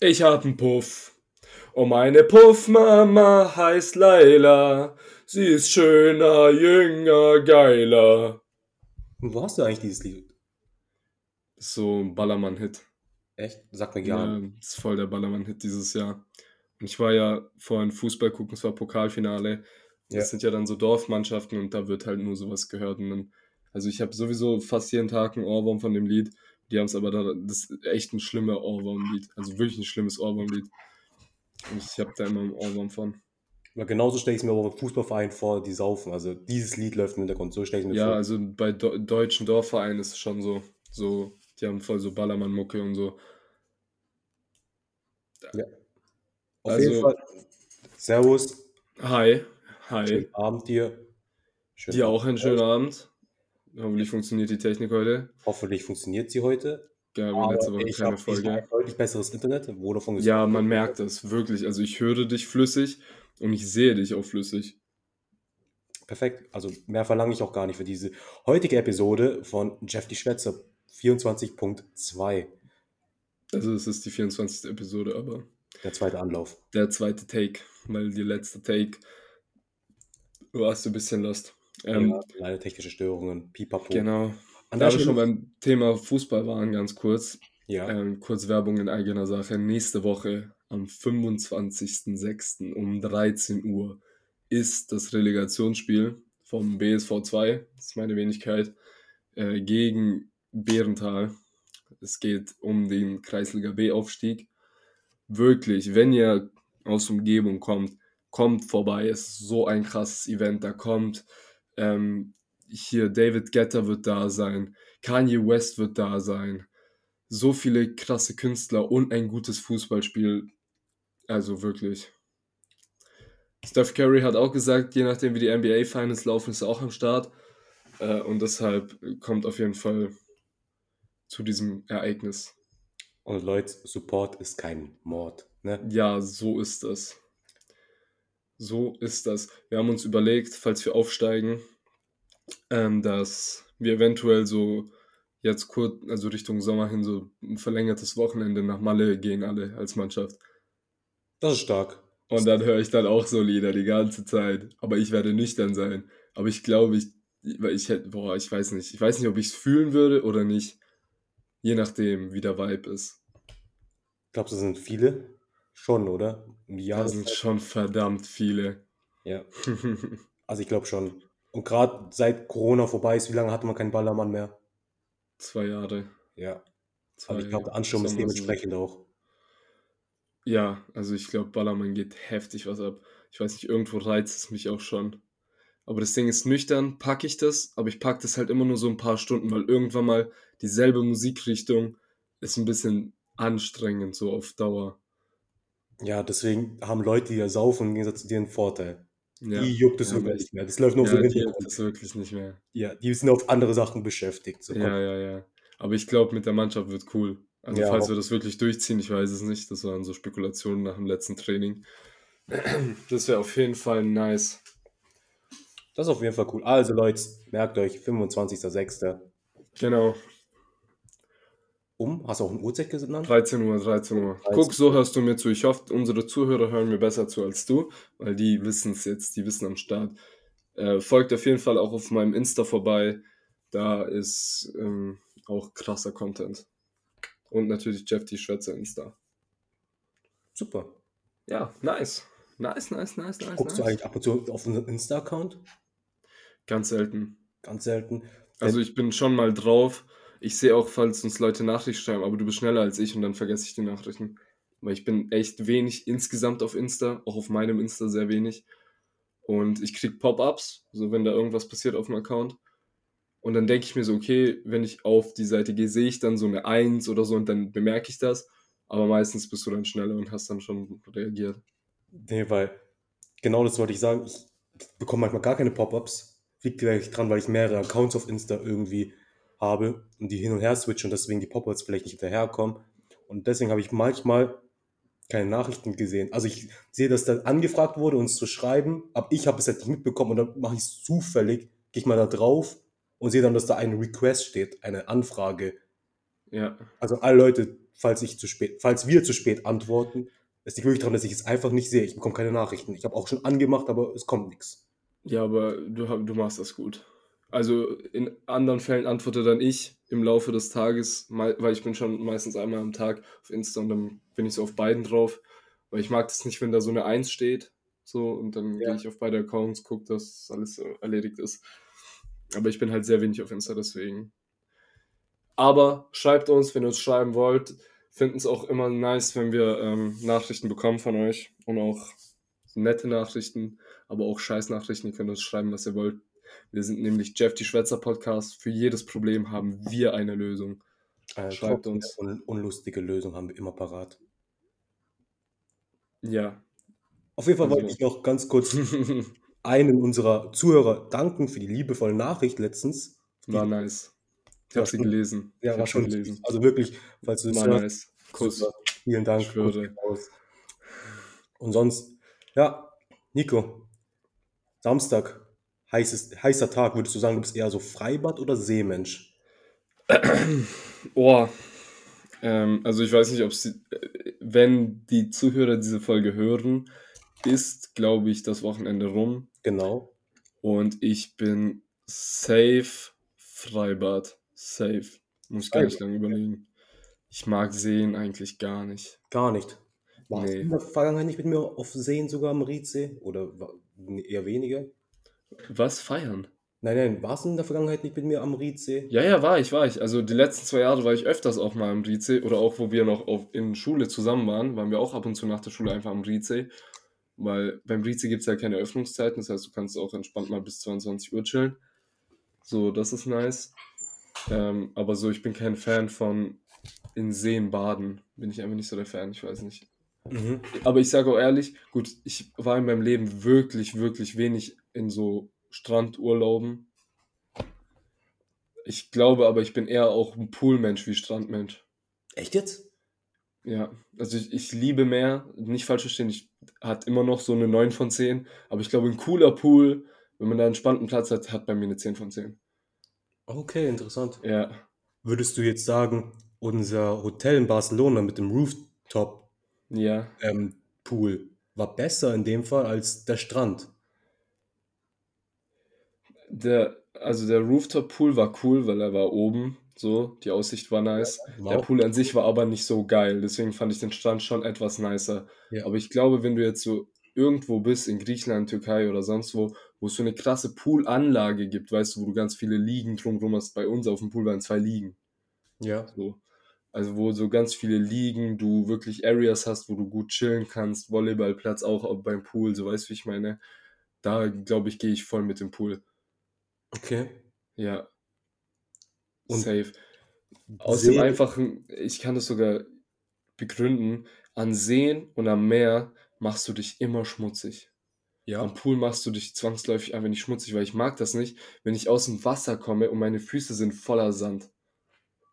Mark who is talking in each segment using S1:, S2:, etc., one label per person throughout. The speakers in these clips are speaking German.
S1: Ich hab nen Puff. Und meine Puffmama heißt Laila. Sie ist schöner, jünger, geiler.
S2: Und wo hast du eigentlich dieses Lied?
S1: So ein Ballermann-Hit.
S2: Echt? Sag mir gerne.
S1: Ja, ist voll der Ballermann-Hit dieses Jahr. Und ich war ja vorhin Fußball gucken, es war Pokalfinale. Das
S2: Ja.
S1: sind ja dann so Dorfmannschaften und da wird halt nur sowas gehört. Und dann, also ich habe sowieso fast jeden Tag einen Ohrwurm von dem Lied. Die haben es aber da, das ist echt ein schlimmer Ohrwurm-Lied. Also wirklich ein schlimmes Ohrwurm-Lied. Und ich habe da immer einen Ohrwurm von.
S2: Aber genauso stelle ich es mir aber beim Fußballverein vor, die saufen. Also dieses Lied läuft im Hintergrund. So stelle ich es mir
S1: Ja,
S2: vor.
S1: also bei do deutschen Dorfvereinen ist es schon so, so, die haben voll so Ballermann-Mucke und so.
S2: Auf
S1: also-
S2: jeden Fall. Servus.
S1: Hi, hi.
S2: Schönen Abend dir. Schönen
S1: Dir
S2: Abend
S1: auch einen schönen Abend. Hoffentlich funktioniert die Technik heute.
S2: Hoffentlich funktioniert sie heute.
S1: Gab
S2: Aber
S1: letzte Woche
S2: ich
S1: keine Folge.
S2: deutlich besseres Internet. Vodafone ist
S1: Ja, man merkt das wirklich. Also ich höre dich flüssig und ich sehe dich auch flüssig.
S2: Perfekt. Also mehr verlange ich auch gar nicht für diese heutige Episode von Jeff die Schwätzer 24.2.
S1: Also es ist die 24. Episode, aber
S2: Der zweite Anlauf.
S1: der zweite Take, weil die letzte Take warst du ein bisschen lost. Ähm,
S2: ja, leider technische Störungen. Pipapo.
S1: Genau.
S2: An
S1: Da wir schon beim Thema Fußball waren, ganz kurz.
S2: ja,
S1: Ähm, kurz Werbung in eigener Sache. Nächste Woche am 25.06. um 13 Uhr ist das Relegationsspiel vom BSV 2, das ist meine Wenigkeit, äh, gegen Bärental. Es geht um den Kreisliga B-Aufstieg. Wirklich, wenn ihr aus Umgebung kommt, kommt vorbei. Es ist so ein krasses Event. Da kommt ähm, hier David Guetta wird da sein, Kanye West wird da sein so viele krasse Künstler und ein gutes Fußballspiel. Also wirklich. Steph Curry hat auch gesagt, je nachdem wie die NBA Finals laufen, ist er auch am Start. Äh, und deshalb kommt auf jeden Fall zu diesem Ereignis.
S2: und Leute, Support ist kein Mord. Ne?
S1: Ja, so ist das. So ist das. Wir haben uns überlegt, falls wir aufsteigen, ähm, dass wir eventuell so jetzt kurz, also Richtung Sommer hin, so ein verlängertes Wochenende nach Malle gehen, alle als Mannschaft.
S2: Das ist stark.
S1: Und dann höre ich dann auch so Lieder die ganze Zeit. Aber ich werde nüchtern sein. Aber ich glaube, ich, weil ich hätte, boah, ich weiß nicht. Ich weiß nicht, ob ich es fühlen würde oder nicht. Je nachdem, wie der Vibe ist.
S2: Glaubst du, das sind viele? Schon, oder? Um die
S1: Da sind schon verdammt viele.
S2: Ja, also ich glaube schon. Und gerade seit Corona vorbei ist, wie lange hatte man keinen Ballermann mehr?
S1: Zwei Jahre.
S2: Ja,
S1: Zwei
S2: also ich glaube, der Ansturm ist dementsprechend auch.
S1: Ja, also ich glaube, Ballermann geht heftig was ab. Ich weiß nicht, irgendwo reizt es mich auch schon. Aber das Ding ist nüchtern, packe ich das, aber ich packe das halt immer nur so ein paar Stunden, weil irgendwann mal dieselbe Musikrichtung ist ein bisschen anstrengend, so auf Dauer.
S2: Ja, deswegen haben Leute, die ja saufen, im Gegensatz zu dir einen Vorteil.
S1: Ja,
S2: Die juckt es
S1: Ja, aber
S2: nicht mehr. Das läuft nur
S1: ja
S2: so
S1: die juckt das wirklich nicht mehr.
S2: Ja, die sind auf andere Sachen beschäftigt. So.
S1: Ja, ja, ja. Aber ich glaube, mit der Mannschaft wird cool. Also
S2: Ja,
S1: falls
S2: auch.
S1: wir das wirklich durchziehen, ich weiß es nicht. Das waren so Spekulationen nach dem letzten Training. Das wäre auf jeden Fall nice.
S2: Das ist auf jeden Fall cool. Also Leute, merkt euch, 25.06.
S1: Genau.
S2: Um, hast du auch eine Uhrzeit genannt?
S1: 13 Uhr, 13 Uhr.
S2: 13
S1: Guck, so hörst du mir zu. Ich hoffe, unsere Zuhörer hören mir besser zu als du, weil die wissen es jetzt, die wissen am Start. Äh, folgt auf jeden Fall auch auf meinem Insta vorbei. Da ist ähm, auch krasser Content. Und natürlich Jeff die Schwätzer Insta.
S2: Super.
S1: Ja, nice. Nice, nice, nice, nice.
S2: Guckst du
S1: nice.
S2: eigentlich ab und zu auf unseren Insta-Account?
S1: Ganz selten.
S2: Ganz selten.
S1: Also ich bin schon mal drauf. Ich sehe auch, falls uns Leute Nachrichten schreiben, aber du bist schneller als ich und dann vergesse ich die Nachrichten. Weil ich bin echt wenig insgesamt auf Insta, auch auf meinem Insta sehr wenig. Und ich krieg Pop-ups, so wenn da irgendwas passiert auf dem Account. Und dann denke ich mir so, okay, wenn ich auf die Seite gehe, sehe ich dann so eine Eins oder so und dann bemerke ich das. Aber meistens bist du dann schneller und hast dann schon reagiert.
S2: Nee, weil genau das wollte ich sagen. Ich bekomme manchmal gar keine Pop-ups. Liegt vielleicht dran, weil ich mehrere Accounts auf Insta irgendwie habe und die hin und her switchen und deswegen die Pop-ups vielleicht nicht hinterherkommen. Und deswegen habe ich manchmal keine Nachrichten gesehen. Also ich sehe, dass da angefragt wurde, uns zu schreiben, aber ich habe es halt nicht mitbekommen und dann mache ich es zufällig, gehe ich mal da drauf und sehe dann, dass da ein Request steht, eine Anfrage.
S1: Ja.
S2: Also alle Leute, falls ich zu spät, falls wir zu spät antworten, es liegt wirklich daran, dass ich es einfach nicht sehe. Ich bekomme keine Nachrichten. Ich habe auch schon angemacht, aber es kommt nichts.
S1: Ja, aber du, du machst das gut. Also in anderen Fällen antworte dann ich im Laufe des Tages, weil ich bin schon meistens einmal am Tag auf Insta und dann bin ich so auf beiden drauf, weil ich mag das nicht, wenn da so eine Eins steht, so und dann
S2: Ja.
S1: gehe ich auf beide Accounts, gucke, dass alles erledigt ist. Aber ich bin halt sehr wenig auf Insta, deswegen. Aber schreibt uns, wenn ihr uns schreiben wollt. Finden es auch immer nice, wenn wir ähm, Nachrichten bekommen von euch und auch nette Nachrichten, aber auch Scheißnachrichten. Ihr könnt uns schreiben, was ihr wollt. Wir sind nämlich Jeff die Schwätzer Podcast. Für jedes Problem haben wir eine Lösung.
S2: Eine
S1: Schreibt
S2: trockene
S1: uns.
S2: Un unlustige Lösung haben wir immer parat.
S1: Ja.
S2: Auf jeden Fall
S1: Also-
S2: wollte ich noch ganz kurz einen unserer Zuhörer danken für die liebevolle Nachricht letztens.
S1: War nice. Ich habe sie gelesen.
S2: Ja,
S1: ich
S2: war schon
S1: gelesen.
S2: Also wirklich, falls du es
S1: War
S2: hörst,
S1: nice. Kuss.
S2: super. Vielen Dank.
S1: Ich
S2: raus. Und sonst, ja, Nico, Samstag, heißes, heißer Tag, würdest du sagen, du bist eher so Freibad oder Seemensch?
S1: Oh. Ähm, also ich weiß nicht, ob sie, äh, wenn die Zuhörer diese Folge hören, ist, glaube ich, das Wochenende rum.
S2: Genau.
S1: Und ich bin safe Freibad. Safe. Muss ich gar nicht lange überlegen. Ich mag Seen eigentlich gar nicht.
S2: Gar nicht. Warst
S1: Nee.
S2: du in der Vergangenheit nicht mit mir auf Seen sogar am Riedsee? Oder eher weniger?
S1: Was feiern?
S2: Nein, nein, warst du in der Vergangenheit nicht mit mir am Riedsee?
S1: Ja, ja, war ich, war ich. Also die letzten zwei Jahre war ich öfters auch mal am Riedsee oder auch wo wir noch auf, in Schule zusammen waren, waren wir auch ab und zu nach der Schule einfach am Riedsee. Weil beim Riedsee gibt es ja keine Öffnungszeiten, das heißt, du kannst auch entspannt mal bis 22 Uhr chillen. So, das ist nice. Ähm, aber so, ich bin kein Fan von in Seen baden. Bin ich einfach nicht so der Fan, ich weiß nicht.
S2: Mhm.
S1: Aber ich sage auch ehrlich, gut, ich war in meinem Leben wirklich, wirklich wenig in so Strandurlauben. Ich glaube aber, ich bin eher auch ein Poolmensch wie Strandmensch.
S2: Echt jetzt?
S1: Ja, also ich, ich liebe Meer, nicht falsch verstehen, ich hat immer noch so eine 9 von 10, aber ich glaube, ein cooler Pool, wenn man da einen entspannten Platz hat, hat bei mir eine 10 von 10.
S2: Okay, interessant.
S1: Ja,
S2: Würdest du jetzt sagen, unser Hotel in Barcelona mit dem Rooftop
S1: ja,
S2: ähm, Pool war besser in dem Fall als der Strand?
S1: Der, also der Rooftop-Pool war cool, weil er war oben, so, die Aussicht war nice.
S2: War
S1: Der Pool an sich war aber nicht so geil, deswegen fand ich den Strand schon etwas nicer.
S2: Ja.
S1: Aber ich glaube, wenn du jetzt so irgendwo bist, in Griechenland, Türkei oder sonst wo, wo es so eine krasse Poolanlage gibt, weißt du, wo du ganz viele Liegen drumherum hast, bei uns auf dem Pool waren zwei Liegen.
S2: Ja.
S1: So. Also wo so ganz viele Liegen, du wirklich Areas hast, wo du gut chillen kannst, Volleyballplatz auch beim Pool, so weißt du, wie ich meine. Da glaube ich, gehe ich voll mit dem Pool.
S2: Okay.
S1: Ja.
S2: Und
S1: Safe. Aus dem einfachen, ich kann das sogar begründen, an Seen und am Meer machst du dich immer schmutzig.
S2: Ja.
S1: Am Pool machst du dich zwangsläufig einfach nicht schmutzig, weil ich mag das nicht, wenn ich aus dem Wasser komme und meine Füße sind voller Sand.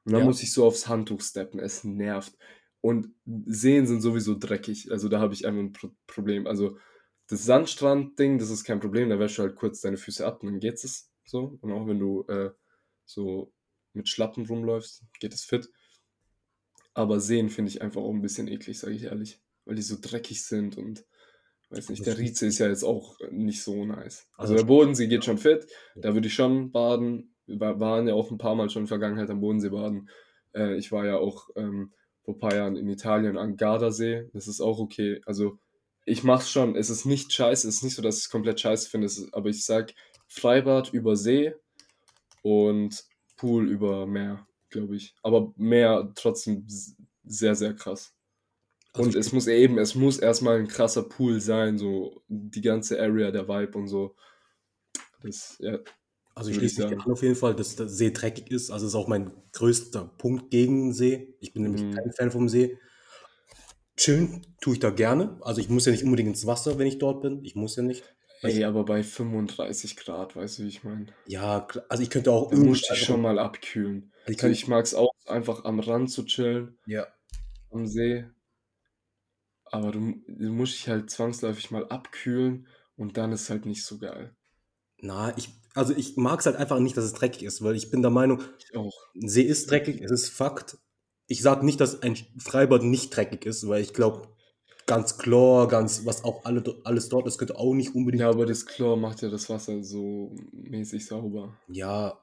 S1: Und dann
S2: Ja.
S1: muss ich so aufs Handtuch steppen, es nervt. Und Seen sind sowieso dreckig, also da habe ich einfach ein Pro Problem. Also das Sandstrand-Ding, das ist kein Problem, da wäschst du halt kurz deine Füße ab und dann geht's es so. Und auch wenn du äh, so mit Schlappen rumläufst, geht es fit. Aber Seen finde ich einfach auch ein bisschen eklig, sage ich ehrlich. Weil die so dreckig sind und weiß nicht, der Rize ist ja jetzt auch nicht so nice. Also
S2: Also-
S1: der Bodensee geht schon fit, da würde ich schon baden. Wir wa- waren ja auch ein paar Mal schon in der Vergangenheit am Bodensee baden. Äh, ich war ja auch ähm, vor ein paar Jahren in Italien am Gardasee. Das ist auch okay. Also ich mach's schon. Es ist nicht scheiße. Es ist nicht so, dass ich es komplett scheiße finde. Ist, aber ich sag Freibad über See und Pool über Meer, glaube ich. Aber Meer trotzdem sehr, sehr krass.
S2: Also
S1: und es muss eben, es muss erstmal ein krasser Pool sein, so die ganze Area, der Vibe und so. Das, ja,
S2: Also ich schließe mich an auf jeden Fall, dass der See dreckig ist. Also ist auch mein größter Punkt gegen den See. Ich bin nämlich
S1: Mhm.
S2: kein Fan vom See. Chillen tue ich da gerne. Also ich muss ja nicht unbedingt ins Wasser, wenn ich dort bin. Ich muss ja nicht.
S1: Ey, aber bei 35 Grad, weißt du, wie ich meine?
S2: Ja, also ich könnte auch
S1: Da
S2: irgendwie
S1: musst du dich
S2: einfach-
S1: schon mal abkühlen.
S2: Ich
S1: Also ich mag es auch, einfach am Rand zu chillen,
S2: ja.
S1: am See. Aber du, du musst dich halt zwangsläufig mal abkühlen und dann ist halt nicht so geil.
S2: Na, ich, also ich mag es halt einfach nicht, dass es dreckig ist, weil ich bin der Meinung,
S1: Ich auch.
S2: ein See ist dreckig, es ist Fakt. ich sage nicht, dass ein Freibad nicht dreckig ist, weil ich glaube, ganz Chlor, ganz, was auch alle, alles dort ist, könnte auch nicht unbedingt.
S1: Ja, aber das Chlor macht ja das Wasser so mäßig sauber.
S2: Ja,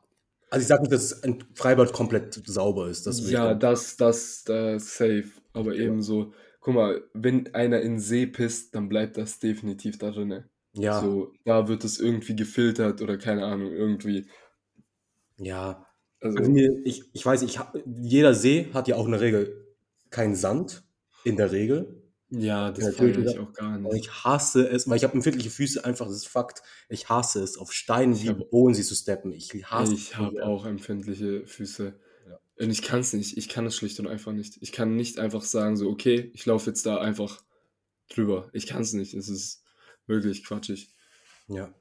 S2: also ich sage nicht, dass ein Freibad komplett sauber ist. Das
S1: ja, das, das, das safe. Aber ja. eben so, guck mal, wenn einer in See pisst, dann bleibt das definitiv da drin. Ja. So, da wird es irgendwie gefiltert oder keine Ahnung, irgendwie.
S2: Ja. Also, also ich, ich weiß, ich, jeder See hat ja auch in der Regel keinen Sand, in der Regel.
S1: Ja, das feiere ich auch gar nicht.
S2: Ich hasse es, weil ich habe empfindliche Füße, einfach, das ist Fakt. Ich hasse es, auf Steinen wie Boden zu steppen. Ich hasse
S1: Ich habe auch empfindliche Füße. Ja. Und ich kann es nicht. Ich kann es schlicht und einfach nicht. Ich kann nicht einfach sagen, so, okay, ich laufe jetzt da einfach drüber. Ich kann es nicht. Es ist wirklich quatschig.
S2: Ja,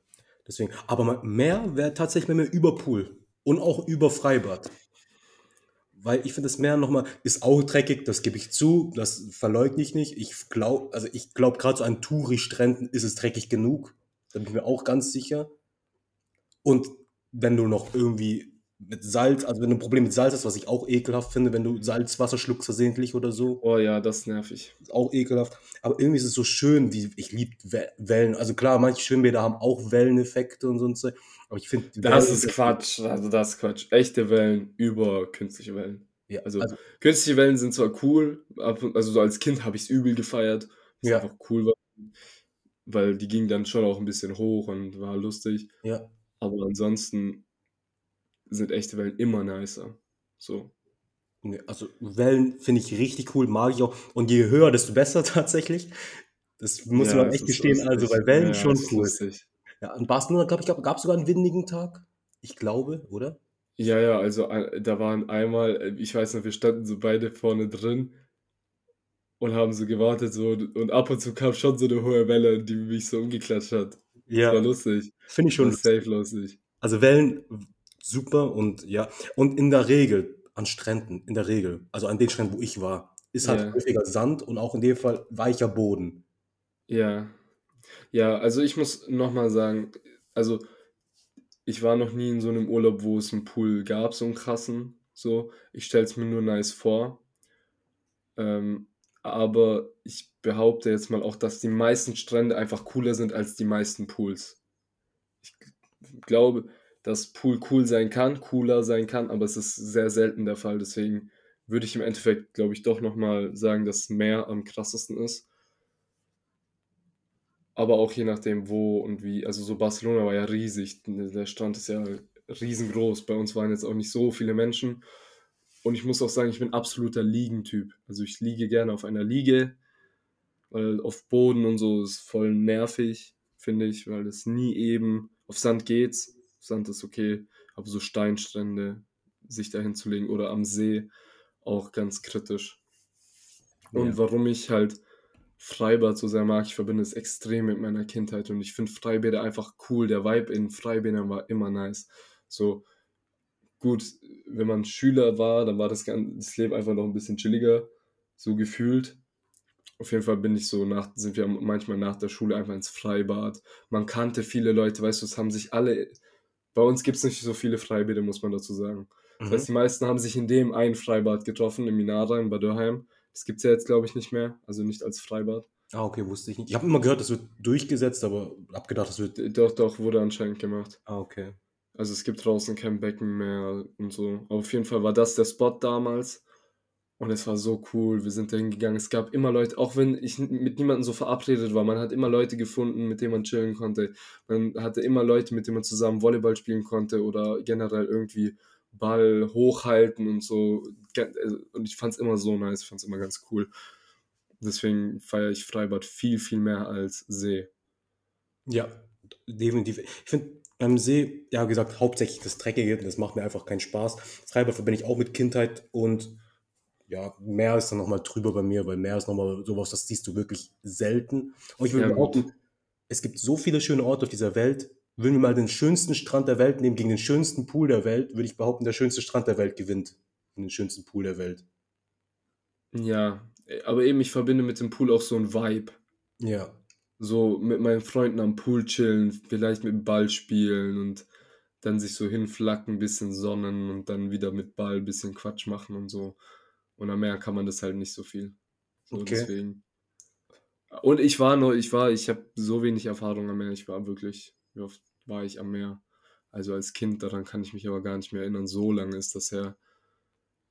S2: deswegen. Aber mehr wäre tatsächlich mehr über Pool und auch über Freibad weil ich finde das Meer nochmal, ist auch dreckig, das gebe ich zu, das verleugne ich nicht. Ich glaube, also ich glaube, gerade so an Touri-Stränden ist es dreckig genug. Da bin ich mir auch ganz sicher. Und wenn du noch irgendwie mit Salz, also wenn du ein Problem mit Salz hast, was ich auch ekelhaft finde, wenn du Salzwasser schluckst versehentlich oder so.
S1: Oh ja, das ist nervig.
S2: Ist auch ekelhaft. Aber irgendwie ist es so schön, wie ich liebe Wellen. Also klar, manche Schwimmbäder haben auch Welleneffekte und so. Aber ich finde.
S1: Das ist Quatsch. Also das ist Quatsch. Echte Wellen über künstliche Wellen. Ja, also, also künstliche Wellen sind zwar cool, also so als Kind habe ich es übel gefeiert. Was ja. einfach cool war. Weil die ging dann schon auch ein bisschen hoch und war lustig.
S2: Ja.
S1: Aber ansonsten sind echte Wellen immer nicer. So.
S2: Also Wellen finde ich richtig cool, mag ich auch. Und je höher, desto besser tatsächlich. Das muss ja, man echt gestehen. Also bei Wellen ja, schon cool. Lustig. Ja, in Barcelona, glaube ich, gab es sogar einen windigen Tag. Ich glaube, oder?
S1: Ja, ja, also äh, da waren einmal, äh, ich weiß noch, wir standen so beide vorne drin und haben so gewartet so und ab und zu kam schon so eine hohe Welle, die mich so umgeklatscht hat. Ja. Das war lustig.
S2: Finde ich schon.
S1: safe lustig.
S2: Also Wellen super und ja. Und in der Regel, an Stränden, in der Regel, also an den Stränden, wo ich war, ist halt ja. häufiger Sand und auch in dem Fall weicher Boden.
S1: Ja. Ja, also ich muss nochmal sagen, also ich war noch nie in so einem Urlaub, wo es einen Pool gab, so einen krassen. So, ich stelle es mir nur nice vor. Ähm, aber ich behaupte jetzt mal auch, dass die meisten Strände einfach cooler sind als die meisten Pools. Ich glaube, dass Pool cool sein kann, cooler sein kann, aber es ist sehr selten der Fall. Deswegen würde ich im Endeffekt, glaube ich, doch nochmal sagen, dass Meer am krassesten ist. Aber auch je nachdem, wo und wie. Also so Barcelona war ja riesig. Der Strand ist ja riesengroß. Bei uns waren jetzt auch nicht so viele Menschen. Und ich muss auch sagen, ich bin absoluter Liegentyp. Also ich liege gerne auf einer Liege, weil auf Boden und so ist voll nervig, finde ich, weil es nie eben auf Sand geht's. Sand ist okay, aber so Steinstrände sich dahin zu legen oder am See auch ganz kritisch. Und ja. warum ich halt Freibad so sehr mag, ich verbinde es extrem mit meiner Kindheit und ich finde Freibäder einfach cool. Der Vibe in Freibädern war immer nice. So gut, wenn man Schüler war, dann war das, ganze, das Leben einfach noch ein bisschen chilliger, so gefühlt. Auf jeden Fall bin ich so nach, sind wir manchmal nach der Schule einfach ins Freibad. Man kannte viele Leute, weißt du, es haben sich alle bei uns gibt es nicht so viele Freibäder, muss man dazu sagen. Das mhm. heißt, die meisten haben sich in dem einen Freibad getroffen, im Minara in Bad Dürheim. Das gibt es ja jetzt, glaube ich, nicht mehr. Also nicht als Freibad.
S2: Ah, okay, wusste ich nicht. Ich habe immer gehört, das wird durchgesetzt, aber abgedacht, das wird.
S1: Doch, doch, wurde anscheinend gemacht.
S2: Ah, okay.
S1: Also es gibt draußen kein Becken mehr und so. Aber auf jeden Fall war das der Spot damals. Und es war so cool. Wir sind da hingegangen. Es gab immer Leute, auch wenn ich mit niemandem so verabredet war, man hat immer Leute gefunden, mit denen man chillen konnte. Man hatte immer Leute, mit denen man zusammen Volleyball spielen konnte oder generell irgendwie Ball hochhalten und so. Und ich fand es immer so nice, ich fand es immer ganz cool. Deswegen feiere ich Freibad viel, viel mehr als See.
S2: Ja, definitiv. Ich finde beim See, ja, wie gesagt, hauptsächlich das Dreckige, das macht mir einfach keinen Spaß. Freibad verbinde ich auch mit Kindheit und ja, mehr ist dann nochmal drüber bei mir, weil mehr ist nochmal sowas, das siehst du wirklich selten. Und ich würde behaupten, es gibt so viele schöne Orte auf dieser Welt. Würden wir mal den schönsten Strand der Welt nehmen gegen den schönsten Pool der Welt, würde ich behaupten, der schönste Strand der Welt gewinnt. Den schönsten Pool der Welt.
S1: Ja, aber eben, ich verbinde mit dem Pool auch so ein Vibe.
S2: Ja.
S1: So mit meinen Freunden am Pool chillen, vielleicht mit dem Ball spielen und dann sich so hinflacken, bisschen sonnen und dann wieder mit Ball bisschen Quatsch machen und so. Und am Meer kann man das halt nicht so viel. So
S2: Okay.
S1: deswegen. Und ich war nur, ich war, ich habe so wenig Erfahrung am Meer. Ich war wirklich, wie oft war ich am Meer? Also als Kind, daran kann ich mich aber gar nicht mehr erinnern. So lange ist das her.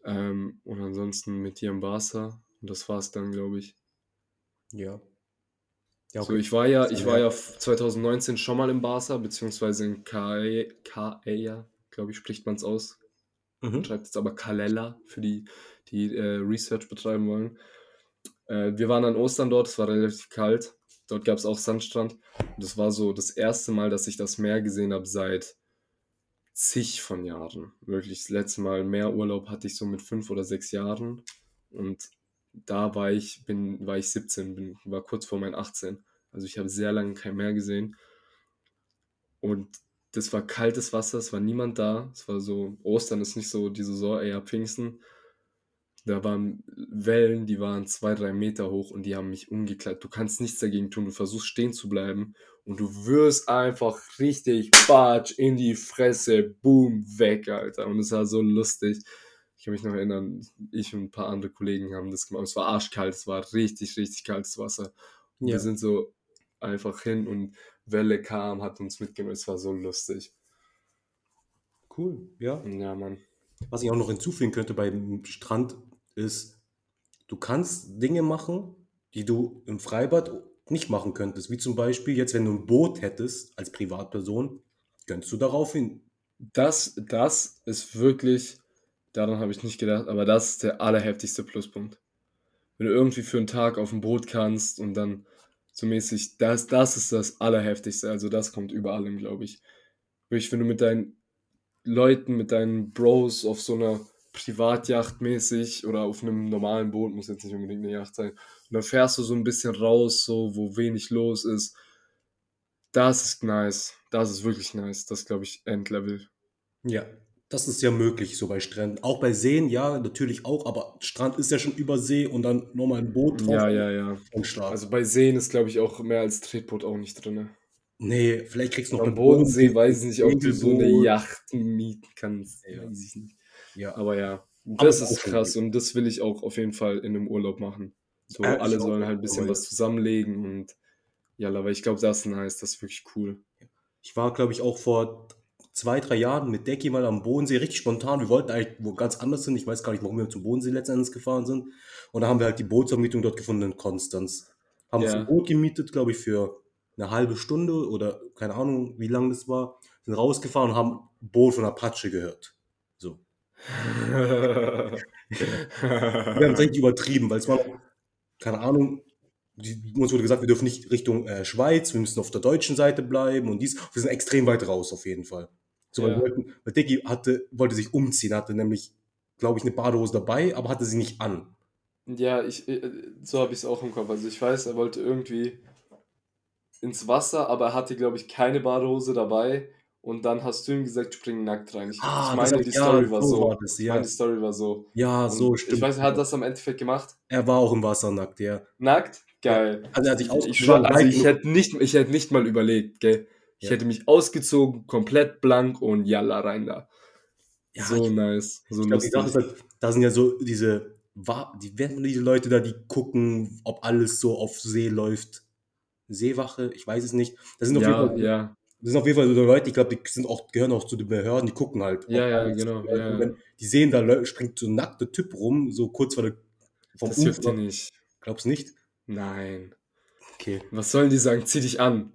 S1: Ähm, und ansonsten mit dir im Barca. Und das war es dann, glaube ich.
S2: Ja. Ja,
S1: So,
S2: okay.
S1: ich war ja, ich war ja 2019 schon mal im Barca, beziehungsweise in Caella, glaube ich, spricht man es aus.
S2: Mhm.
S1: Schreibt jetzt aber Calella für die, die äh, Research betreiben wollen. Äh, wir waren an Ostern dort, es war relativ kalt. Dort gab es auch Sandstrand. Und das war so das erste Mal, dass ich das Meer gesehen habe seit zig von Jahren. Wirklich, das letzte Mal Meerurlaub hatte ich so mit fünf oder sechs Jahren. Und da war ich, bin, war ich 17, bin, war kurz vor meinen 18. Also ich habe sehr lange kein Meer gesehen. Und das war kaltes Wasser, es war niemand da. Es war so, Ostern ist nicht so die Saison, eher Pfingsten. Da waren Wellen, die waren zwei, drei Meter hoch und die haben mich umgekleidet. Du kannst nichts dagegen tun, du versuchst stehen zu bleiben und du wirst einfach richtig batsch in die Fresse, boom, weg, Alter. Und es war so lustig. Ich kann mich noch erinnern, ich und ein paar andere Kollegen haben das gemacht. Es war arschkalt, es war richtig, richtig kaltes Wasser. Und
S2: Ja.
S1: wir sind so einfach hin und Welle kam, hat uns mitgenommen. Es war so lustig.
S2: Cool, ja.
S1: Ja, Mann.
S2: Was ich auch noch hinzufügen könnte beim Strand ist, du kannst Dinge machen, die du im Freibad nicht machen könntest. Wie zum Beispiel jetzt, wenn du ein Boot hättest als Privatperson, könntest du darauf hin.
S1: Das, das ist wirklich, daran habe ich nicht gedacht, aber das ist der allerheftigste Pluspunkt. Wenn du irgendwie für einen Tag auf dem Boot kannst und dann so mäßig, das, das ist das allerheftigste. Also das kommt über allem, glaube ich. Wirklich, wenn du mit deinen Leuten, mit deinen Bros auf so einer Privatjacht mäßig oder auf einem normalen Boot, muss jetzt nicht unbedingt eine Yacht sein, und dann fährst du so ein bisschen raus, so wo wenig los ist. Das ist nice. Das ist wirklich nice. Das glaube ich, Endlevel.
S2: Ja, das ist ja möglich, so bei Stränden. Auch bei Seen, ja, natürlich auch, aber Strand ist ja schon über See und dann nochmal ein Boot drauf.
S1: Ja, ja, ja.
S2: Und stark.
S1: Also bei Seen ist, glaube ich, auch mehr als Tretboot auch nicht drin.
S2: nee, vielleicht kriegst du noch
S1: Am Bodensee weiß ich nicht, ob du so eine. Yacht mieten kannst.
S2: Ja.
S1: Weiß ich nicht.
S2: Ja,
S1: Aber ja,
S2: Aber
S1: das
S2: auch
S1: ist krass und das will ich auch auf jeden Fall in einem Urlaub machen. So,
S2: ich
S1: alle sollen halt ein bisschen
S2: Aber
S1: was zusammenlegen und ja, aber ich glaube, das ist nice, das ist wirklich cool.
S2: Ich war, glaube ich, auch vor zwei, drei Jahren mit Decky mal am Bodensee, richtig spontan. Wir wollten eigentlich wo ganz anders hin. Ich weiß gar nicht, warum wir zum Bodensee letztendlich gefahren sind. Und da haben wir halt die Bootsvermietung dort gefunden in Konstanz. Haben uns
S1: Ja.
S2: ein Boot gemietet, glaube ich, für eine halbe Stunde oder keine Ahnung, wie lang das war. Sind rausgefahren und haben ein Boot von Apache gehört. Wir haben es richtig übertrieben, weil es war keine Ahnung, die, uns wurde gesagt, wir dürfen nicht Richtung äh, Schweiz, wir müssen auf der deutschen Seite bleiben und dies. Wir sind extrem weit raus auf jeden Fall. So, weil,
S1: Ja.
S2: wir wollten, weil Dicky hatte, wollte sich umziehen, hatte nämlich, glaube ich, eine Badehose dabei, aber hatte sie nicht an.
S1: Ja, ich, äh, so habe ich es auch im Kopf. Also ich weiß, er wollte irgendwie ins Wasser, aber er hatte, glaube ich, keine Badehose dabei. Und dann hast du ihm gesagt, spring nackt rein. Ich, ich
S2: das
S1: meine, die
S2: ich- ja,
S1: Story war
S2: so war das,
S1: Ich
S2: ja.
S1: meine, Story war so.
S2: Ja,
S1: Und
S2: so stimmt.
S1: Ich weiß, er hat das am Endeffekt gemacht.
S2: er war auch im Wasser nackt, ja.
S1: Nackt? Geil.
S2: Also er hat sich
S1: Ich, ich, schwör, also ich, hätte nicht, ich hätte nicht mal überlegt, gell? Ich
S2: Ja.
S1: hätte mich ausgezogen, komplett blank und jalla rein da.
S2: Ja,
S1: so
S2: ich-
S1: nice. So
S2: Ich glaube, die
S1: lustig.
S2: Sache ist halt, da sind ja so diese, die werden diese Leute da, die gucken, ob alles so auf See läuft. Seewache, ich weiß es nicht. Das sind auf,
S1: ja,
S2: jeden, Fall,
S1: ja.
S2: Das sind auf jeden Fall so Leute, ich glaube, die sind auch, gehören auch zu den Behörden, die gucken halt.
S1: Ja, ja, genau, ja, ja.
S2: die sehen, da springt so ein nackter Typ rum, so kurz vor der, vom
S1: Das hilft dir nicht.
S2: Glaubst du nicht?
S1: Nein.
S2: Okay.
S1: Was sollen die sagen? Zieh dich an.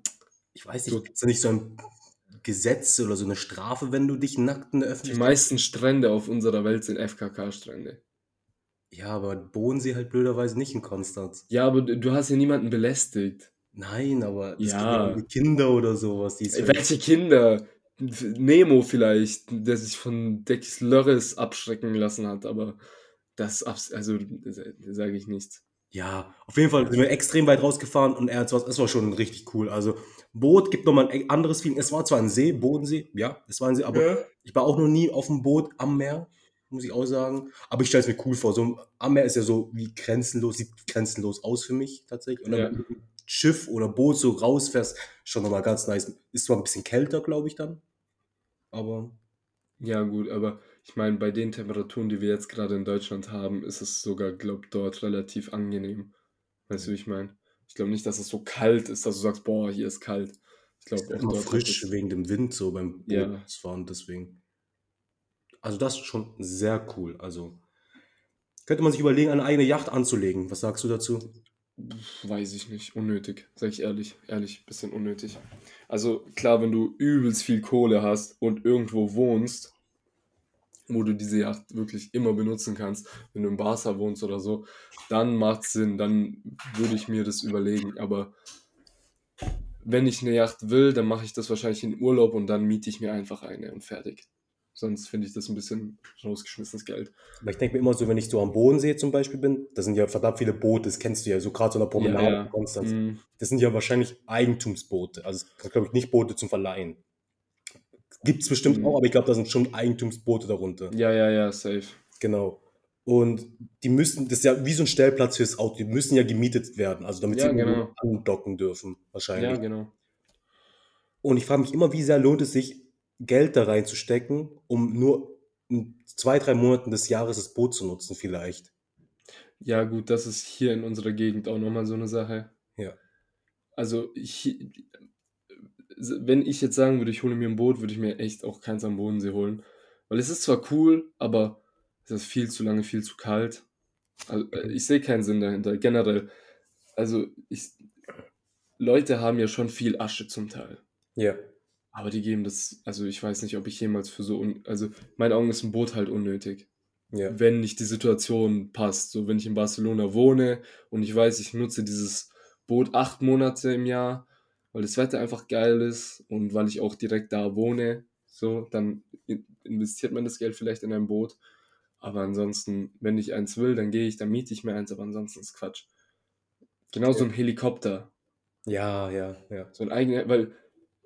S2: Ich weiß nicht, ist da nicht so ein Gesetz oder so eine Strafe, wenn du dich nackt in der
S1: Die
S2: Öffentlichkeit...
S1: meisten Strände auf unserer Welt sind FKK-Strände.
S2: Ja, aber Bodensee halt blöderweise nicht in Konstanz.
S1: Ja, aber du du hast ja niemanden belästigt.
S2: Nein, aber es
S1: Ja.
S2: ja um die Kinder oder sowas. Die es
S1: Ey, Welche Kinder? Nemo vielleicht, der sich von Dex Lörres abschrecken lassen hat, aber das, also, sage ich nichts.
S2: Ja, auf jeden Fall sind wir extrem weit rausgefahren und er hat was, es war schon richtig cool. Also, Boot gibt nochmal ein anderes Feeling. Es war zwar ein See, Bodensee, ja, es war ein See, aber ich war auch noch nie auf dem Boot am Meer, muss ich auch sagen. Aber ich stelle es mir cool vor. So am Meer ist ja so wie grenzenlos, sieht grenzenlos aus für mich tatsächlich. Und dann
S1: Ja.
S2: Schiff oder Boot so rausfährst, schon nochmal ganz nice. Ist zwar ein bisschen kälter, glaube ich, dann. Aber
S1: Ja, gut, aber ich meine, bei den Temperaturen, die wir jetzt gerade in Deutschland haben, ist es sogar, glaube dort relativ angenehm. Weißt du, wie ich meine? Ich glaube nicht, dass es so kalt ist, dass du sagst, boah, hier ist kalt. Ich glaube auch
S2: immer
S1: dort
S2: frisch wegen dem Wind so beim
S1: Ja,
S2: Bootsfahren, deswegen. Also das ist schon sehr cool. Also könnte man sich überlegen, eine eigene Yacht anzulegen. Was sagst du dazu?
S1: Weiß ich nicht. Unnötig, sag ich ehrlich. Ehrlich, bisschen unnötig. Also klar, wenn du übelst viel Kohle hast und irgendwo wohnst, wo du diese Yacht wirklich immer benutzen kannst, wenn du in Barca wohnst oder so, dann macht Sinn, dann würde ich mir das überlegen. Aber wenn ich eine Yacht will, dann mache ich das wahrscheinlich in Urlaub und dann miete ich mir einfach eine und fertig. Sonst finde ich das ein bisschen rausgeschmissenes Geld.
S2: Aber ich denke mir immer so, wenn ich so am Bodensee zum Beispiel bin, da sind ja verdammt viele Boote, das kennst du ja, so gerade so eine
S1: Ja,
S2: Promenade in
S1: ja.
S2: Konstanz.
S1: Mm,
S2: Das sind ja wahrscheinlich Eigentumsboote. Also glaube ich nicht Boote zum Verleihen. Gibt es bestimmt auch,
S1: mm.
S2: aber ich glaube, da sind schon Eigentumsboote darunter.
S1: Ja, ja, ja, safe.
S2: Genau. Und die müssen, das ist ja wie so ein Stellplatz fürs Auto, die müssen ja gemietet werden, also damit sie
S1: Ja,
S2: irgendwo
S1: genau.
S2: andocken dürfen,
S1: Ja,
S2: wahrscheinlich.
S1: genau.
S2: Und ich frage mich immer, wie sehr lohnt es sich, Geld da reinzustecken, um nur in zwei, drei Monaten des Jahres das Boot zu nutzen, vielleicht.
S1: Ja, gut, das ist hier in unserer Gegend auch nochmal so eine Sache.
S2: Ja.
S1: Also, ich, wenn ich jetzt sagen würde, ich hole mir ein Boot, würde ich mir echt auch keins am Bodensee holen. Weil es ist zwar cool, aber es ist viel zu lange, viel zu kalt. Also, ich sehe keinen Sinn dahinter. Generell, also ich, Leute haben ja schon viel Asche zum Teil.
S2: Ja.
S1: Aber die geben das, also ich weiß nicht, ob ich jemals für so, un, also in meinen Augen ist ein Boot halt unnötig.
S2: Ja.
S1: Wenn nicht die Situation passt. So, wenn ich in Barcelona wohne und ich weiß, ich nutze dieses Boot acht Monate im Jahr, weil das Wetter einfach geil ist und weil ich auch direkt da wohne, so, dann in- investiert man das Geld vielleicht in ein Boot. Aber ansonsten, wenn ich eins will, dann gehe ich, dann miete ich mir eins, aber ansonsten ist Quatsch. Genauso ein Helikopter.
S2: Ja, ja, ja.
S1: So ein eigener, weil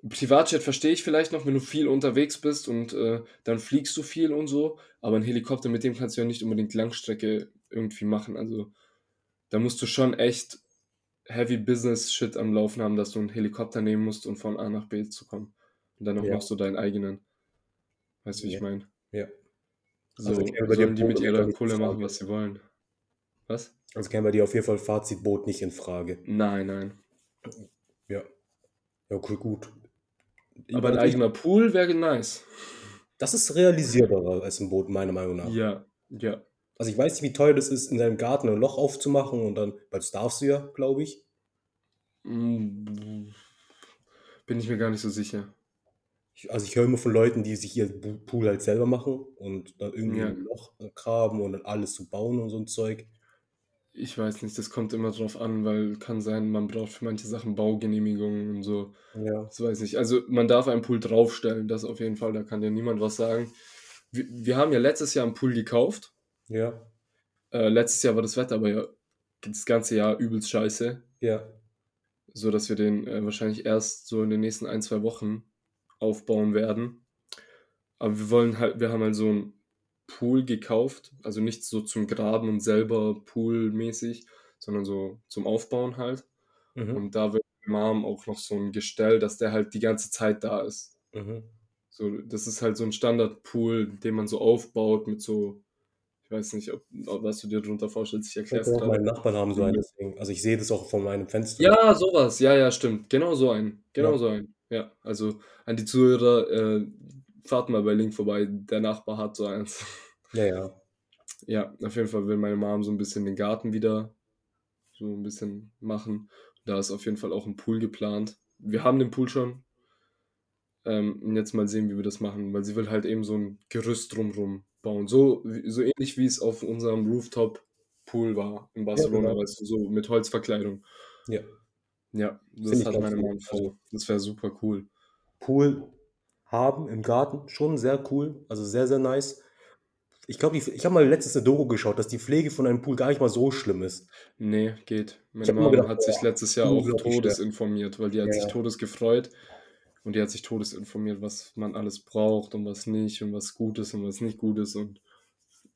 S1: Privatjet verstehe ich vielleicht noch, wenn du viel unterwegs bist und äh, dann fliegst du viel und so, aber ein Helikopter, mit dem kannst du ja nicht unbedingt Langstrecke irgendwie machen. Also da musst du schon echt Heavy Business Shit am Laufen haben, dass du einen Helikopter nehmen musst, um von A nach B zu kommen. Und dann auch
S2: Ja.
S1: noch so deinen eigenen. Weißt du, wie ich
S2: Ja.
S1: meine?
S2: Ja.
S1: So,
S2: Also
S1: sollen die mit ihrer Kohle machen, was sie wollen. Was?
S2: Also käme bei dir auf jeden Fall Fazitboot nicht in Frage.
S1: Nein, nein.
S2: Ja. Ja, okay, gut.
S1: Aber ein eigener Pool wäre nice.
S2: Das ist realisierbarer als ein Boot, meiner Meinung nach.
S1: Ja, ja.
S2: Also ich weiß nicht, wie teuer das ist, in deinem Garten ein Loch aufzumachen und dann, weil das darfst du ja, glaube ich.
S1: Mm, Bin ich mir gar nicht so sicher.
S2: ich. Also ich höre immer von Leuten, die sich ihr Pool halt selber machen und dann irgendwie
S1: Ja.
S2: ein Loch graben und dann alles zu bauen und so ein Zeug.
S1: Ich weiß nicht, das kommt immer drauf an, weil kann sein, man braucht für manche Sachen Baugenehmigungen und so.
S2: Ja.
S1: Das weiß ich. Also man darf einen Pool draufstellen, das auf jeden Fall, da kann ja niemand was sagen. Wir, wir haben ja letztes Jahr einen Pool gekauft.
S2: Ja.
S1: Äh, letztes Jahr war das Wetter aber ja das ganze Jahr übelst scheiße,
S2: Ja.
S1: so dass wir den äh, wahrscheinlich erst so in den nächsten ein, zwei Wochen aufbauen werden. Aber wir wollen halt, wir haben halt so einen Pool gekauft, also nicht so zum Graben und selber poolmäßig, sondern so zum Aufbauen halt.
S2: Mhm.
S1: Und da will Mom auch noch so ein Gestell, dass der halt die ganze Zeit da ist.
S2: Mhm.
S1: So, das ist halt so ein Standardpool, den man so aufbaut mit so, ich weiß nicht, ob, was du dir darunter vorstellst, ich erkläre es
S2: meine. Nachbarn haben so einen, deswegen. Also ich sehe das auch von meinem Fenster.
S1: Ja, sowas, ja, ja, stimmt. Genau so ein. Genau
S2: Ja.
S1: so ein. Ja, also an die Zuhörer, äh, fahrt mal bei Link vorbei, der Nachbar hat so eins.
S2: Ja, ja.
S1: Ja, auf jeden Fall will meine Mom so ein bisschen den Garten wieder so ein bisschen machen. Da ist auf jeden Fall auch ein Pool geplant. Wir haben den Pool schon. Ähm, jetzt mal sehen, wie wir das machen, weil sie will halt eben so ein Gerüst drumrum bauen. So, so ähnlich wie es auf unserem Rooftop-Pool war in Barcelona,
S2: genau.
S1: weißt du, so mit Holzverkleidung.
S2: Ja.
S1: Ja, das
S2: Finde ich
S1: hat meine. Mom vor. Das wäre super cool.
S2: Pool haben im Garten, schon sehr cool, also sehr, sehr nice. Ich glaube, ich habe mal letztens eine Doku geschaut, dass die Pflege von einem Pool gar nicht mal so schlimm ist.
S1: Nee, geht. Meine Mom
S2: gedacht,
S1: hat sich letztes Jahr auch
S2: schwer.
S1: todesinformiert, weil die hat
S2: Ja,
S1: sich todes gefreut und die hat sich todesinformiert, was man alles braucht und was nicht und was gut ist und was nicht gut ist und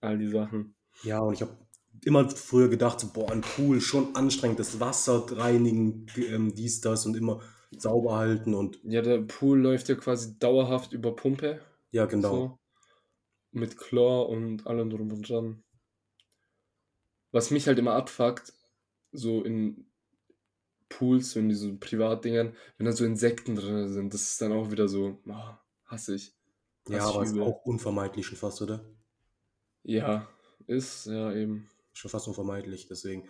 S1: all die Sachen.
S2: Ja, und ich habe immer früher gedacht, so, boah, ein Pool, schon anstrengend, das Wasser reinigen, ähm, dies, das und immer sauber halten und
S1: Ja, der Pool läuft ja quasi dauerhaft über Pumpe.
S2: ja, genau.
S1: So. mit Chlor und allem drum und dran. Was mich halt immer abfuckt, so in Pools, so in diesen Privatdingern, wenn da so Insekten drin sind, das ist dann auch wieder so, oh, hasse ich.
S2: Ja,
S1: Hasse ich
S2: aber ist
S1: übel.
S2: auch unvermeidlich schon fast, oder?
S1: Ja, ist, ja, eben.
S2: Schon fast unvermeidlich, deswegen.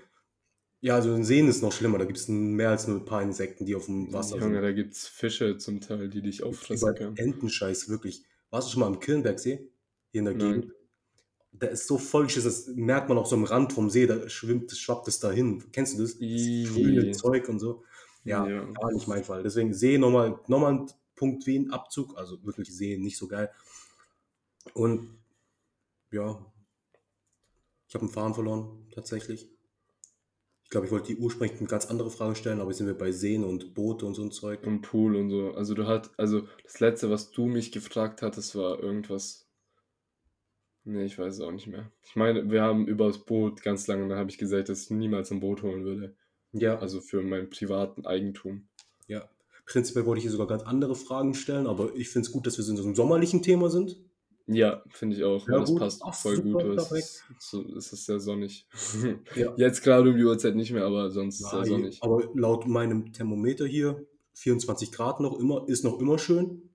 S2: Ja, also in Seen ist noch schlimmer, da gibt es mehr als nur ein paar Insekten, die auf dem Wasser
S1: Junge,
S2: sind.
S1: da gibt's Fische zum Teil, die dich auffressen können.
S2: Entenscheiß, wirklich. Warst du schon mal am Kirnbergsee? Hier in der
S1: Nein.
S2: Gegend? Da ist so vollschiss, das merkt man auch so am Rand vom See, da schwimmt, schwappt es dahin. Kennst du das? Das grüne. Zeug und so. Ja,
S1: Ja.
S2: gar nicht mein Fall. Deswegen See nochmal, nochmal ein Punkt wie ein Abzug, also wirklich See nicht so geil. Und ja, ich habe ein Fahren verloren, tatsächlich. Ich glaube, ich wollte die ursprünglich eine ganz andere Frage stellen, aber jetzt sind wir bei Seen und Boote und so ein Zeug.
S1: Im Pool und so. Also du hat, also das letzte, was du mich gefragt hattest, war irgendwas. Nee, ich weiß es auch nicht mehr. Ich meine, wir haben über das Boot ganz lange, da habe ich gesagt, dass ich niemals ein Boot holen würde.
S2: Ja,
S1: Also für mein privaten Eigentum.
S2: ja. Prinzipiell wollte ich hier sogar ganz andere Fragen stellen, aber ich finde es gut, dass wir so in so einem sommerlichen Thema sind.
S1: Ja, finde ich auch.
S2: Ja,
S1: das
S2: gut.
S1: passt
S2: Ach,
S1: voll gut. Es ist, es ist sehr sonnig.
S2: Ja.
S1: Jetzt gerade um die Uhrzeit nicht mehr, aber sonst sehr
S2: Nein,
S1: sonnig.
S2: aber laut meinem Thermometer hier 24 Grad noch immer, ist noch immer schön.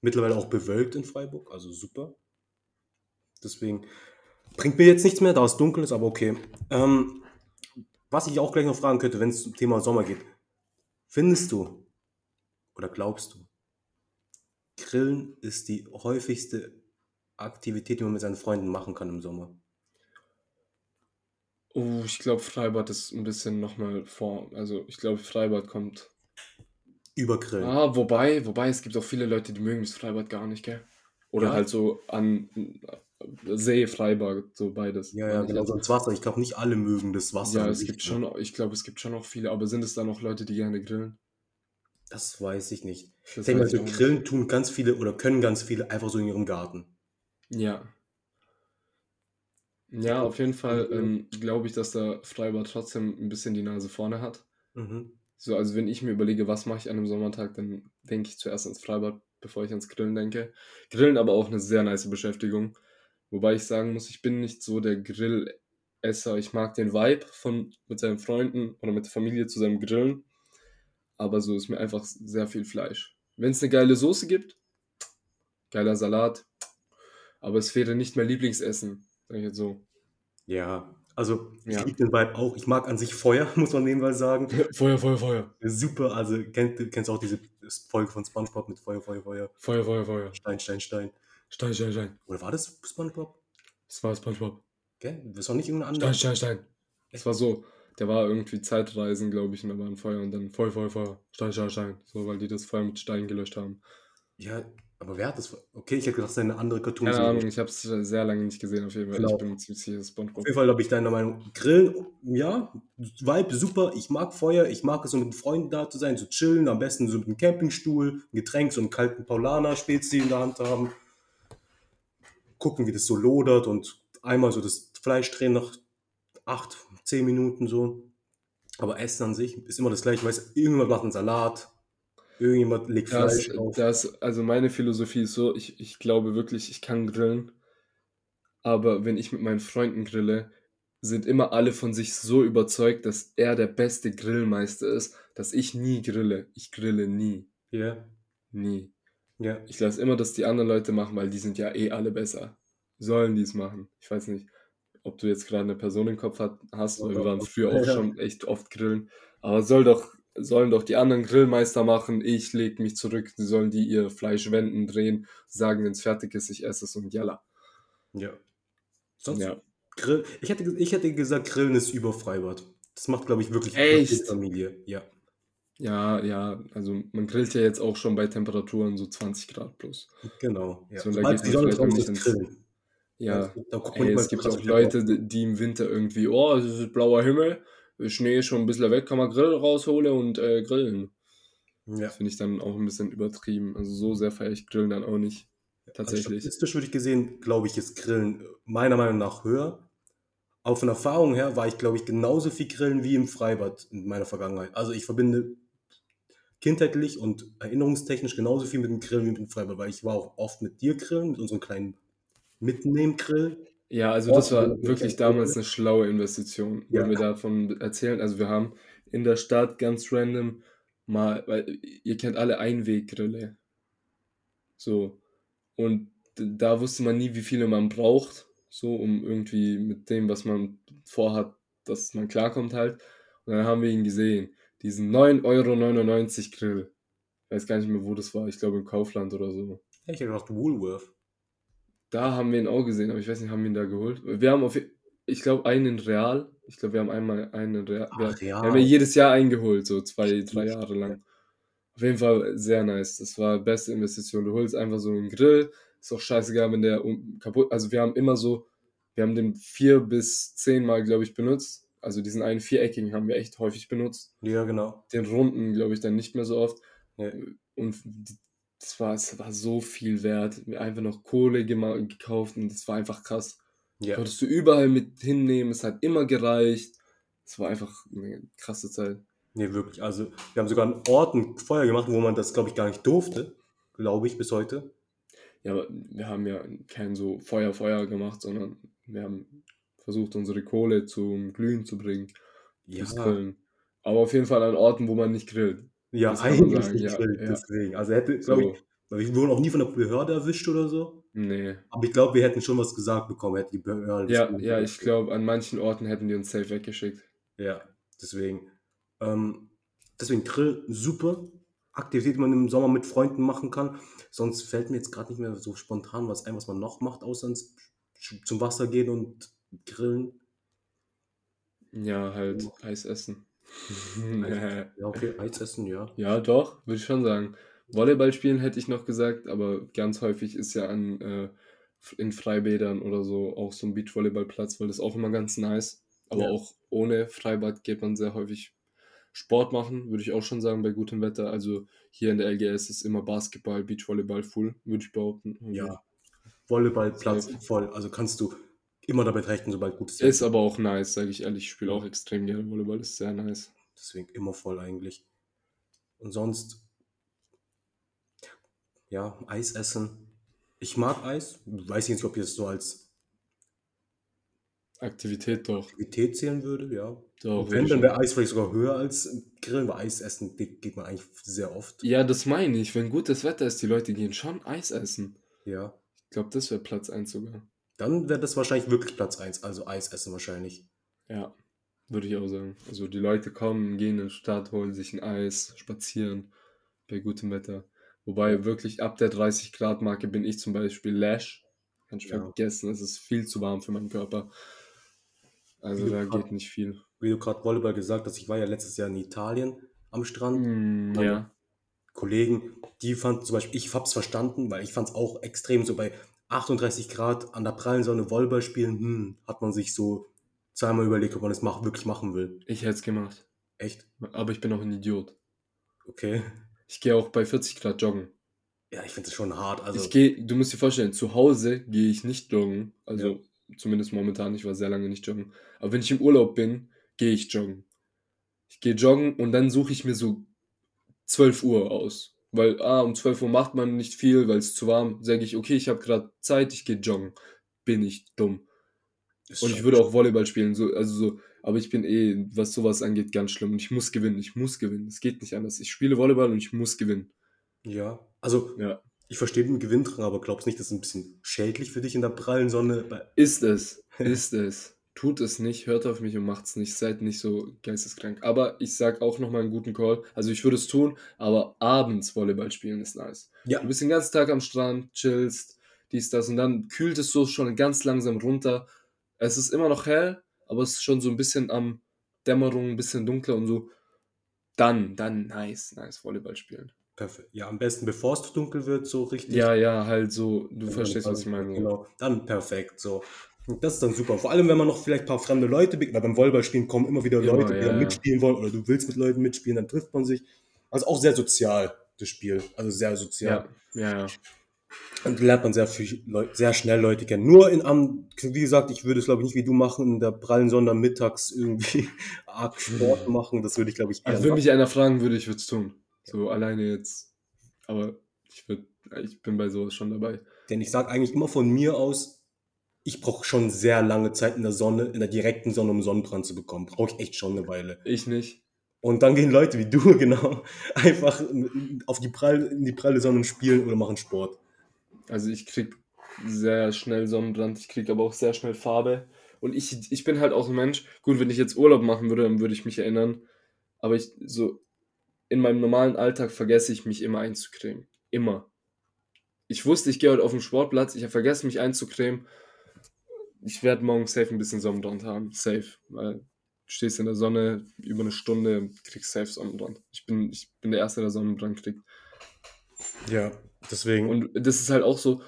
S2: Mittlerweile auch bewölkt in Freiburg, also super. Deswegen bringt mir jetzt nichts mehr, da es dunkel ist, aber okay. Ähm, was ich auch gleich noch fragen könnte, wenn es zum Thema Sommer geht. Findest du oder glaubst du, Grillen ist die häufigste Aktivität, die man mit seinen Freunden machen kann im Sommer?
S1: Oh, ich glaube, Freibad ist ein bisschen nochmal vor. Also ich glaube, Freibad kommt.
S2: Über Grillen.
S1: Ah, wobei, wobei, es gibt auch viele Leute, die mögen das Freibad gar nicht, gell? Oder
S2: Ja.
S1: halt so an äh, See, Freibad, so beides.
S2: Ja, ja,
S1: ich
S2: genau,
S1: jetzt.
S2: so ins Wasser. Ich glaube, nicht alle mögen das Wasser.
S1: Ja, es gibt
S2: ne?
S1: schon, ich glaube, es gibt schon noch viele, aber sind es da noch Leute, die gerne grillen?
S2: Das weiß ich nicht. Ich
S1: Das
S2: denke mal,
S1: ich
S2: so
S1: auch nicht.
S2: Grillen tun ganz viele oder können ganz viele einfach so in ihrem Garten.
S1: Ja. Ja, auf jeden Fall ähm, glaube ich, dass der Freibad trotzdem ein bisschen die Nase vorne hat.
S2: Mhm.
S1: So, also wenn ich mir überlege, was mache ich an einem Sommertag, dann denke ich zuerst ans Freibad, bevor ich ans Grillen denke. Grillen aber auch eine sehr nice Beschäftigung. Wobei ich sagen muss, ich bin nicht so der Grillesser. Ich mag den Vibe von mit seinen Freunden oder mit der Familie zusammen grillen. Aber so ist mir einfach sehr viel Fleisch. Wenn es eine geile Soße gibt, geiler Salat, aber es wäre nicht mein Lieblingsessen, sag ich jetzt so.
S2: Ja, also ich
S1: Ja.
S2: liebe den Vibe auch. Ich mag an sich Feuer, muss man nebenbei sagen.
S1: Feuer, Feuer, Feuer.
S2: Super, also kennt, du kennst auch diese Folge von Spongebob mit Feuer, Feuer, Feuer,
S1: Feuer, Feuer, Feuer.
S2: Stein, Stein, Stein.
S1: Stein, Stein, Stein.
S2: Oder war das Spongebob?
S1: Das war SpongeBob.
S2: Gell? Das war nicht irgendein
S1: Stein,
S2: anderer.
S1: Stein, Stein. Es war so, der war irgendwie Zeitreisen, glaube ich, und da war ein Feuer und dann Feuer, Feuer, Feuer. Stein, Stein, Stein. So, weil die das Feuer mit Stein gelöscht haben.
S2: Ja, aber wer hat das? Okay, ich hätte gedacht, das ist eine andere cartoon
S1: Keine Ahnung, ich habe es sehr lange nicht gesehen, auf jeden Fall.
S2: Genau.
S1: Ich bin ziemlich sicher,
S2: Auf
S1: SpongeBob.
S2: jeden Fall habe ich deine Meinung. Grillen, ja, Vibe super. Ich mag Feuer. Ich mag es, so mit Freunden da zu sein, zu chillen. Am besten so mit einem Campingstuhl, ein Getränk, so einen kalten Paulaner Spezi in der Hand haben. Gucken, wie das so lodert und einmal so das Fleisch drehen nach acht, zehn Minuten so. Aber Essen an sich ist immer das gleiche. Weißt, irgendjemand macht einen Salat, irgendjemand legt
S1: Das,
S2: Fleisch drauf.
S1: das, also meine Philosophie ist so, ich, ich glaube wirklich, ich kann grillen, aber wenn ich mit meinen Freunden grille, sind immer alle von sich so überzeugt, dass er der beste Grillmeister ist, dass ich nie grille. Ich grille nie.
S2: Ja,
S1: Nie.
S2: ja.
S1: Ich lasse immer das die anderen Leute machen, weil die sind ja eh alle besser. Sollen die es machen? Ich weiß nicht, ob du jetzt gerade eine Person im Kopf hast, weil wir waren früher auch schon echt oft grillen. Aber soll doch, sollen doch die anderen Grillmeister machen. Ich leg mich zurück. Sie sollen die ihr Fleisch wenden, drehen, sagen, wenn es fertig ist, ich esse es und jalla.
S2: Ja. Sonst
S1: Ja.
S2: Grill. Ich hätte, ich hätte gesagt, Grillen ist über Freibad. Das macht, glaube ich, wirklich
S1: Echt?
S2: Familie. Ja.
S1: Ja, ja, also man grillt ja jetzt auch schon bei Temperaturen so 20 Grad plus.
S2: Genau. Ja.
S1: So, da geht
S2: die Sonne draußen
S1: nicht ins-
S2: grillen.
S1: Ja,
S2: Also,
S1: Ey, es gibt auch Leute, die die im Winter irgendwie, oh, es ist blauer Himmel, Schnee schon ein bisschen weg, kann man Grill rausholen und äh, grillen.
S2: Ja.
S1: Das finde ich dann auch ein bisschen übertrieben. Also so sehr feiere ich Grillen dann auch nicht.
S2: Also
S1: Tatsächlich.
S2: statistisch würde ich gesehen, glaube ich, ist Grillen meiner Meinung nach höher. Aber von Erfahrung her war ich, glaube ich, genauso viel Grillen wie im Freibad in meiner Vergangenheit. Also ich verbinde kindheitlich und erinnerungstechnisch genauso viel mit dem Grillen wie mit dem Freibad, weil ich war auch oft mit dir grillen, mit unseren kleinen mitnehmen, Grill.
S1: Ja, also das war wirklich damals eine schlaue Investition.
S2: Ja.
S1: Wollen wir davon erzählen? Also wir haben in der Stadt ganz random mal, weil ihr kennt alle Einweggrille. So. Und da wusste man nie, wie viele man braucht, so um irgendwie mit dem, was man vorhat, dass man klarkommt halt. Und dann haben wir ihn gesehen. Diesen 9,99 Euro Grill. Ich weiß gar nicht mehr, wo das war. Ich glaube im Kaufland oder so.
S2: Ich hätte gedacht, Woolworth.
S1: Da haben wir ihn auch gesehen, aber ich weiß nicht, haben wir ihn da geholt? Wir haben auf, ich glaube, einen in Real. Ich glaube, wir haben einmal einen in Real. Wir,
S2: Ach,
S1: wir
S2: ja.
S1: haben ja jedes Jahr eingeholt, so zwei, drei. Jahre lang. Auf jeden Fall sehr nice. Das war beste Investition. Du holst einfach so einen Grill. Ist auch scheißegal, wenn der kaputt. Also wir haben immer so, wir haben den vier bis zehn Mal, glaube ich, benutzt. Also diesen einen viereckigen haben wir echt häufig benutzt.
S2: Ja, genau.
S1: Den runden, glaube ich, dann nicht mehr so oft.
S2: Ja.
S1: Und die- das war, es war so viel wert. Einfach noch Kohle gekauft und das war einfach krass.
S2: Ja.
S1: Konntest du überall mit hinnehmen, es hat immer gereicht. Es war einfach eine krasse Zeit.
S2: Nee, wirklich. Also, wir haben sogar an Orten Feuer gemacht, wo man das, glaube ich, gar nicht durfte. Glaube ich, bis heute.
S1: Ja, aber wir haben ja kein so Feuer, Feuer gemacht, sondern wir haben versucht, unsere Kohle zum Glühen zu bringen. Grillen. Aber auf jeden Fall an Orten, wo man nicht grillt.
S2: Ja
S1: das kann man
S2: eigentlich
S1: sagen,
S2: nicht
S1: ja,
S2: grillt,
S1: ja.
S2: deswegen. Also, hätte, glaube
S1: So,
S2: ich, weil wir wurden auch nie von der Behörde erwischt oder so.
S1: nee.
S2: Aber ich glaube, wir hätten schon was gesagt bekommen, hätte die Behörde. das
S1: Ja, ja, ich glaube, an manchen Orten hätten die uns safe weggeschickt.
S2: Ja, deswegen. Ähm, deswegen Grill, super. Aktivität, die man im Sommer mit Freunden machen kann. Sonst fällt mir jetzt gerade nicht mehr so spontan was ein, was man noch macht, außer ins, zum Wasser gehen und grillen.
S1: Ja, halt Eis essen.
S2: Ja, okay, Eis essen, ja.
S1: Ja, doch, würde ich schon sagen. Volleyball spielen hätte ich noch gesagt, aber ganz häufig ist ja an äh, in Freibädern oder so auch so ein Beachvolleyballplatz, weil das auch immer ganz nice. Aber
S2: Ja.
S1: auch ohne Freibad geht man sehr häufig Sport machen, würde ich auch schon sagen, bei gutem Wetter. Also hier in der LGS ist immer Basketball, Beachvolleyball full, würde ich behaupten. Also
S2: Ja. Volleyballplatz voll. Also kannst du immer damit rechnen, sobald gutes
S1: Ist aber auch nice, sage ich ehrlich. Ich spiele auch extrem gerne Volleyball, ist sehr nice.
S2: Deswegen immer voll eigentlich. Und sonst, ja, Eis essen. Ich mag Eis. Weiß nicht, ob ich es so als
S1: Aktivität doch.
S2: Aktivität zählen würde, ja.
S1: Doch,
S2: wenn, dann wäre Eis vielleicht sogar höher als Grillen, weil Eis essen geht geht man eigentlich sehr oft.
S1: Ja, das meine ich. Wenn gutes Wetter ist, die Leute gehen schon Eis essen.
S2: Ja.
S1: Ich glaube, das wäre Platz 1 sogar.
S2: Dann wäre das wahrscheinlich wirklich Platz 1, also Eis essen wahrscheinlich.
S1: Ja, würde ich auch sagen. Also die Leute kommen, gehen in die Stadt, holen sich ein Eis, spazieren bei gutem Wetter. Wobei wirklich ab der 30 Grad Marke bin ich zum Beispiel Lash. Kann ich
S2: Ja.
S1: vergessen, es ist viel zu warm für meinen Körper. Also da
S2: grad-
S1: geht nicht viel.
S2: Wie du gerade Volleyball gesagt hast, ich war ja letztes Jahr in Italien am Strand.
S1: Mm, ja,
S2: Kollegen, die fanden zum Beispiel, ich hab's verstanden, weil ich fand's auch extrem so bei 38 Grad an der prallen Sonne Volleyball spielen, hm, hat man sich so zweimal überlegt, ob man das mach, wirklich machen will.
S1: ich hätte es gemacht.
S2: Echt?
S1: Aber ich bin auch ein Idiot.
S2: Okay.
S1: Ich gehe auch bei 40 Grad joggen.
S2: Ja, ich finde das schon hart. Also,
S1: ich gehe, du musst dir vorstellen, zu Hause gehe ich nicht joggen. Also zumindest momentan, ich war sehr lange nicht joggen. Aber wenn ich im Urlaub bin, gehe ich joggen. Ich gehe joggen und dann suche ich mir so 12 Uhr aus. Weil, ah, um 12 Uhr macht man nicht viel, weil es zu warm. Sage ich, okay, ich habe gerade Zeit, ich gehe joggen. Bin ich dumm.
S2: ist
S1: Und ich würde auch Volleyball spielen, so, also so, aber ich bin eh, was sowas angeht, ganz schlimm. Und ich muss gewinnen, ich muss gewinnen. Es geht nicht anders. Ich spiele Volleyball und ich muss gewinnen.
S2: Ja, also
S1: Ja.
S2: ich verstehe den Gewinndrang, aber glaubst nicht, das ist ein bisschen schädlich für dich in der prallen Sonne?
S1: Ist es, ist es. Tut es nicht, hört auf mich und macht's nicht. Seid nicht so geisteskrank. Aber ich sag auch nochmal einen guten Call. Also ich würde es tun, aber abends Volleyball spielen ist nice.
S2: Ja.
S1: Du bist den ganzen Tag am Strand, chillst, dies, das und dann kühlt es so schon ganz langsam runter. Es ist immer noch hell, aber es ist schon so ein bisschen am Dämmerung, ein bisschen dunkler und so. Dann, dann nice, nice Volleyball spielen.
S2: Perfekt. Ja, am besten bevor es dunkel wird, so richtig.
S1: Ja, ja, halt so, du
S2: Dann-
S1: verstehst, was ich
S2: dann-
S1: meine.
S2: Genau, dann perfekt. So. Und das ist dann super. Vor allem, wenn man noch vielleicht ein paar fremde Leute, weil beim Volleyballspielen kommen immer wieder Leute, die
S1: ja,
S2: dann
S1: ja.
S2: mitspielen wollen oder du willst mit Leuten mitspielen, dann trifft man sich. Also auch sehr sozial, das Spiel. Also sehr sozial.
S1: Ja, ja.
S2: Und lernt man sehr, viel, sehr schnell Leute kennen. Nur in am, wie gesagt, ich würde es glaube ich nicht wie du machen, in der prallen Sonne mittags irgendwie arg Sport machen. Das würde ich glaube ich eher
S1: Also wenn mich einer fragen würde, ich würde es tun. So alleine jetzt. Aber ich würde, ich bin bei sowas schon dabei.
S2: Denn ich sage eigentlich immer von mir aus, ich brauche schon sehr lange Zeit in der Sonne, in der direkten Sonne, um Sonnenbrand zu bekommen. Brauche ich echt schon eine Weile.
S1: Ich nicht.
S2: Und dann gehen Leute wie du, genau, einfach auf die Prall, in die pralle Sonne spielen oder machen Sport.
S1: Also ich krieg sehr schnell Sonnenbrand, ich krieg aber auch sehr schnell Farbe. Und ich, ich bin halt auch ein Mensch, gut, wenn ich jetzt Urlaub machen würde, dann würde ich mich erinnern. Aber ich so in meinem normalen Alltag vergesse ich mich immer einzucremen. Immer. Ich wusste, ich gehe heute auf den Sportplatz, ich habe vergessen, mich einzucremen. Ich werde morgen safe ein bisschen Sonnenbrand haben. Safe. Weil du stehst in der Sonne über eine Stunde, kriegst safe Sonnenbrand. Ich bin, ich bin der Erste, der Sonnenbrand kriegt.
S2: Ja, deswegen.
S1: Und das ist halt auch so,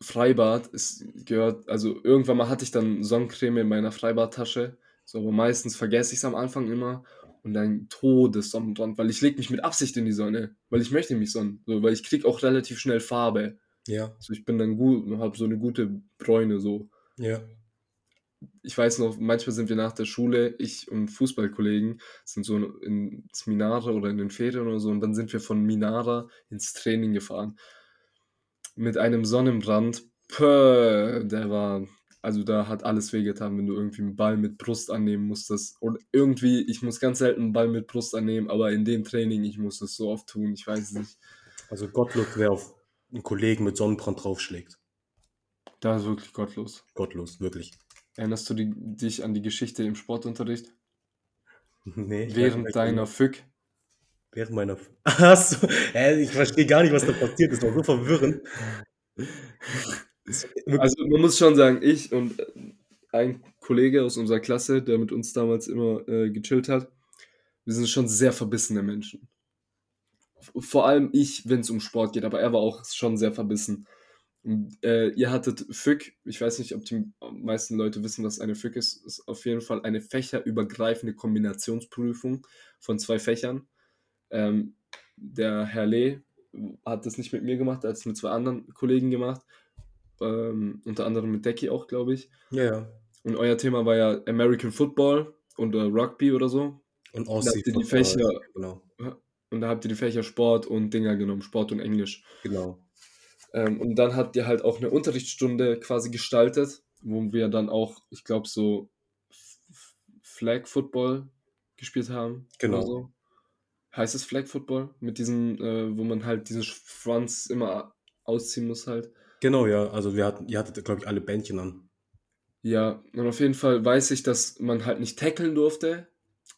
S1: Freibad ist gehört, also irgendwann mal hatte ich dann Sonnencreme in meiner Freibadtasche, so, aber meistens vergesse ich es am Anfang immer und dann Todessonnenbrand, weil ich lege mich mit Absicht in die Sonne, weil ich möchte mich sonnen, so, weil ich krieg auch relativ schnell Farbe.
S2: ja,
S1: Also ich bin dann gut, habe so eine gute Bräune so.
S2: Ja.
S1: Ich weiß noch, manchmal sind wir nach der Schule, ich und Fußballkollegen sind so ins Minara oder in den Ferien oder so und dann sind wir von Minara ins Training gefahren. Mit einem Sonnenbrand, pö, der war, also da hat alles wehgetan, wenn du irgendwie einen Ball mit Brust annehmen musstest. Und irgendwie, ich muss ganz selten einen Ball mit Brust annehmen, aber in dem Training, ich muss das so oft tun, ich weiß nicht.
S2: Also gottlos, wer auf einen Kollegen mit Sonnenbrand draufschlägt.
S1: Da ist wirklich gottlos.
S2: Gottlos, wirklich.
S1: Erinnerst du die, dich an die Geschichte im Sportunterricht?
S2: Nee,
S1: Während deiner Fück?
S2: Während meiner. Achso, hä, ich verstehe gar nicht, was da passiert ist. Das war so verwirrend.
S1: Also man muss schon sagen, ich und äh, ein Kollege aus unserer Klasse, der mit uns damals immer äh, gechillt hat, wir sind schon sehr verbissene Menschen. Vor allem ich, wenn es um Sport geht, aber er war auch schon sehr verbissen. Und, äh, ihr hattet FÜK, ich weiß nicht, ob die meisten Leute wissen, was eine FÜK ist, ist auf jeden Fall eine fächerübergreifende Kombinationsprüfung von zwei Fächern. Ähm, der Herr Lee hat das nicht mit mir gemacht, er hat es mit zwei anderen Kollegen gemacht, ähm, unter anderem mit Decky auch, glaube ich.
S2: Ja, ja.
S1: Und euer Thema war ja American Football und äh, Rugby oder so.
S2: Und Aussie-
S1: Fächer,
S2: Genau,
S1: und da habt ihr die Fächer Sport und Dinger genommen, Sport und Englisch.
S2: genau.
S1: Ähm, und dann habt ihr halt auch eine Unterrichtsstunde quasi gestaltet, wo wir dann auch, ich glaube, so Flag Football gespielt haben.
S2: Genau.
S1: So. Heißt es Flag Football? Mit diesem, äh, wo man halt diesen Franz immer ausziehen muss halt.
S2: Genau, ja. Also wir hatten, ihr hattet, glaube ich, alle Bändchen an.
S1: Ja, und auf jeden Fall weiß ich, dass man halt nicht tackeln durfte,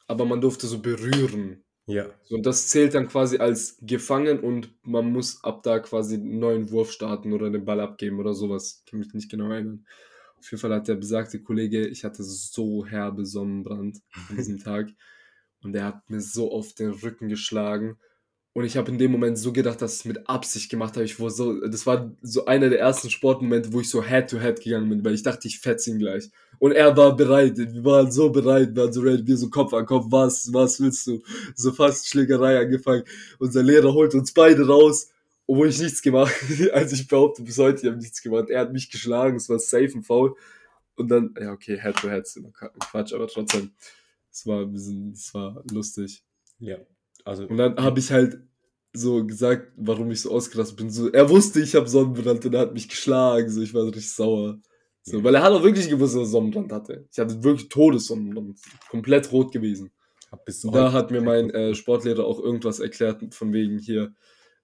S1: aber man durfte so berühren.
S2: Ja.
S1: So, Und das zählt dann quasi als gefangen und man muss ab da quasi einen neuen Wurf starten oder den Ball abgeben oder sowas. Ich kann mich nicht genau erinnern. Auf jeden Fall hat der besagte Kollege, ich hatte so herbe Sonnenbrand an diesem Tag und er hat mir so auf den Rücken geschlagen. Und ich habe in dem Moment so gedacht, dass ich es mit Absicht gemacht habe. Ich war so, das war so einer der ersten Sportmomente, wo ich so Head-to-Head gegangen bin, weil ich dachte, ich fetze ihn gleich. Und er war bereit, wir waren so bereit, wir waren so ready, wir so Kopf an Kopf, was, was willst du? So fast Schlägerei angefangen. Unser Lehrer holt uns beide raus, obwohl ich nichts gemacht Also ich behaupte bis heute, ich habe nichts gemacht. Er hat mich geschlagen, es war safe und foul. Und dann, ja okay, Head-to-Head ist immer Quatsch, aber trotzdem, es war ein bisschen, es war lustig.
S2: Ja. Also,
S1: Und dann habe ich halt so gesagt, warum ich so ausgerastet bin. So, er wusste, ich habe Sonnenbrand und er hat mich geschlagen. So, ich war richtig sauer. So,
S2: Ja.
S1: Weil er hat auch wirklich gewusst, dass er Sonnenbrand hatte. Ich hatte wirklich Todessonnenbrand. Komplett rot gewesen. da hat mir mein äh, Sportlehrer auch irgendwas erklärt, von wegen hier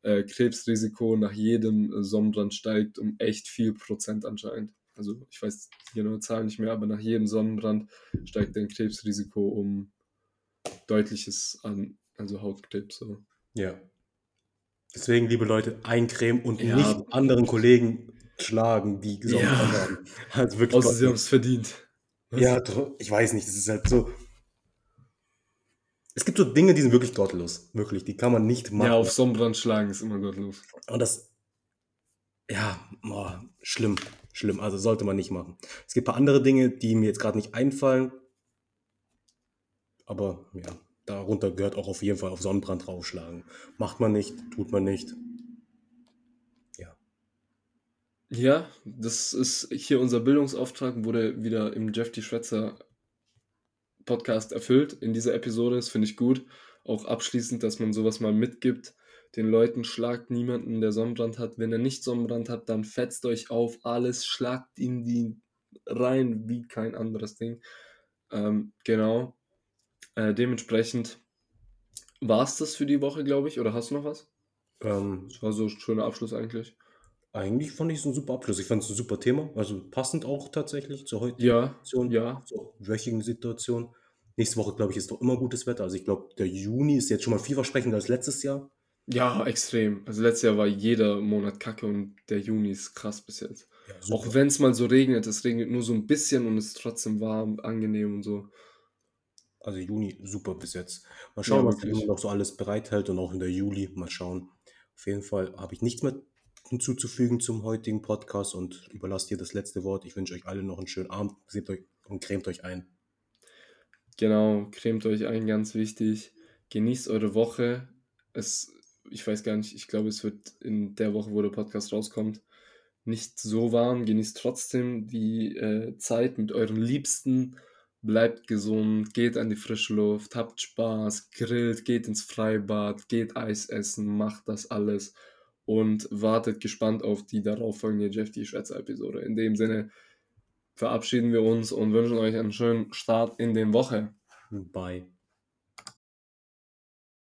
S1: äh, Krebsrisiko nach jedem äh, Sonnenbrand steigt um echt viel Prozent anscheinend. Also ich weiß die genaue Zahl nicht mehr, aber nach jedem Sonnenbrand steigt dein Krebsrisiko um deutliches an, also Hautkrebs. So.
S2: Ja. Deswegen, liebe Leute, eincremen und
S1: Ja.
S2: nicht anderen Kollegen schlagen, die
S1: Ja.
S2: Sonnenbrand haben. Also wirklich.
S1: Außer sie haben es verdient. Was?
S2: Ja, ich weiß nicht, das ist halt so. Es gibt so Dinge, die sind wirklich gottlos. Wirklich, die kann man nicht machen.
S1: ja, auf Sonnenbrand schlagen ist immer gottlos.
S2: Und das, ja, boah, schlimm, schlimm. Also sollte man nicht machen. Es gibt ein paar andere Dinge, die mir jetzt gerade nicht einfallen. Aber ja, darunter gehört auch auf jeden Fall auf Sonnenbrand draufschlagen. Macht man nicht, tut man nicht. Ja.
S1: Ja, das ist hier unser Bildungsauftrag, wurde wieder im Jeff die Schwätzer Podcast erfüllt in dieser Episode. Das finde ich gut. Auch abschließend, dass man sowas mal mitgibt. Den Leuten schlagt niemanden, der Sonnenbrand hat. Wenn er nicht Sonnenbrand hat, dann fetzt euch auf alles, schlagt ihm die rein wie kein anderes Ding. Ähm, genau. Äh, dementsprechend war es das für die Woche, glaube ich. Oder hast du noch was?
S2: Ähm,
S1: Das war so ein schöner Abschluss eigentlich.
S2: Eigentlich fand ich es ein super Abschluss. Ich fand es ein super Thema. Also passend auch tatsächlich zur heutigen
S1: Ja,
S2: Situation,
S1: ja.
S2: zur wöchigen Situation. Nächste Woche, glaube ich, ist doch immer gutes Wetter. Also ich glaube, der Juni ist jetzt schon mal vielversprechender als letztes Jahr.
S1: Ja, extrem. Also letztes Jahr war jeder Monat kacke und der Juni ist krass bis jetzt.
S2: Ja,
S1: Auch wenn es mal so regnet, es regnet nur so ein bisschen und es ist trotzdem warm, angenehm und so.
S2: Also Juni super bis jetzt. Mal
S1: Ja,
S2: schauen, was der. Juni noch so alles bereithält und auch in der Juli. Mal schauen. Auf jeden Fall habe ich nichts mehr hinzuzufügen zum heutigen Podcast und überlasse dir das letzte Wort. Ich wünsche euch alle noch einen schönen Abend. Seht euch und cremt euch ein.
S1: Genau, cremt euch ein, ganz wichtig. Genießt eure Woche. Es, ich weiß gar nicht, ich glaube, es wird in der Woche, wo der Podcast rauskommt, nicht so warm. Genießt trotzdem die äh, Zeit mit euren Liebsten. Bleibt gesund, geht an die frische Luft, habt Spaß, grillt, geht ins Freibad, geht Eis essen, macht das alles und wartet gespannt auf die darauffolgende Jeff die Schwätzer Episode. In dem Sinne verabschieden wir uns und wünschen euch einen schönen Start in den Woche.
S2: Bye.